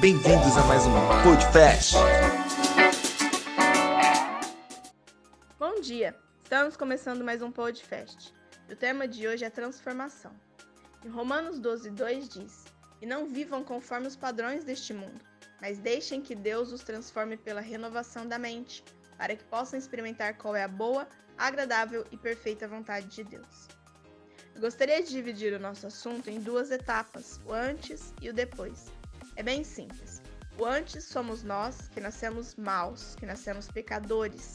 Bem-vindos a mais um Podcast. Bom dia! Estamos começando mais um Podcast. O tema de hoje é transformação. Em Romanos 12, 2 diz: E não vivam conforme os padrões deste mundo, mas deixem que Deus os transforme pela renovação da mente, para que possam experimentar qual é a boa, agradável e perfeita vontade de Deus. Gostaria de dividir o nosso assunto em duas etapas, o antes e o depois. É bem simples. O antes somos nós, que nascemos maus, que nascemos pecadores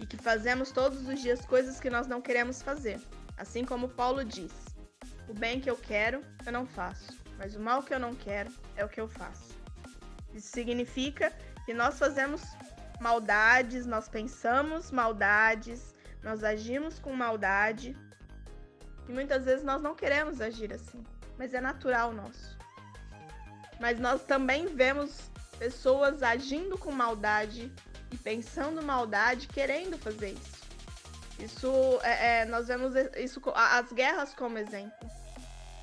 e que fazemos todos os dias coisas que nós não queremos fazer. Assim como Paulo diz: O bem que eu quero, eu não faço, mas o mal que eu não quero é o que eu faço. Isso significa que nós fazemos maldades, nós pensamos maldades, nós agimos com maldade e muitas vezes nós não queremos agir assim, mas é natural nosso. Mas nós também vemos pessoas agindo com maldade e pensando maldade, querendo fazer isso. Isso é, é nós vemos isso as guerras como exemplo.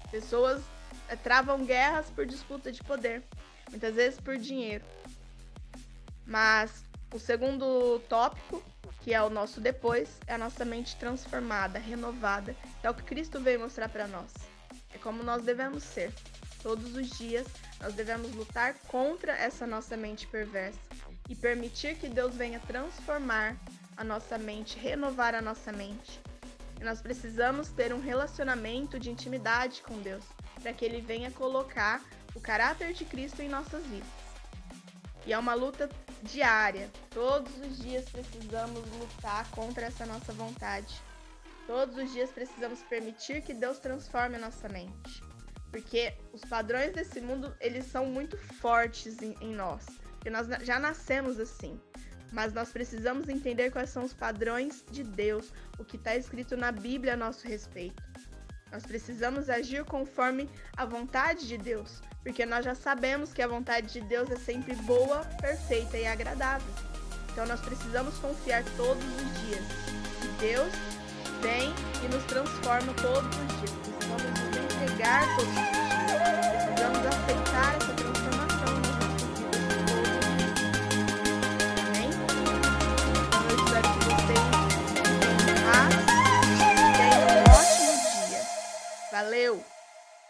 Pessoas é, travam guerras por disputa de poder, muitas vezes por dinheiro. Mas o segundo tópico que é o nosso depois, é a nossa mente transformada, renovada. É o que Cristo veio mostrar para nós. É como nós devemos ser. Todos os dias nós devemos lutar contra essa nossa mente perversa e permitir que Deus venha transformar a nossa mente, renovar a nossa mente. E nós precisamos ter um relacionamento de intimidade com Deus, para que ele venha colocar o caráter de Cristo em nossas vidas. E é uma luta diária. Todos os dias precisamos lutar contra essa nossa vontade. Todos os dias precisamos permitir que Deus transforme a nossa mente. Porque os padrões desse mundo, eles são muito fortes em, em nós. Porque nós já nascemos assim. Mas nós precisamos entender quais são os padrões de Deus, o que está escrito na Bíblia a nosso respeito. Nós precisamos agir conforme a vontade de Deus, porque nós já sabemos que a vontade de Deus é sempre boa, perfeita e agradável. Então nós precisamos confiar todos os dias que Deus vem e nos transforma todos os dias. Precisamos nos entregar todos os dias.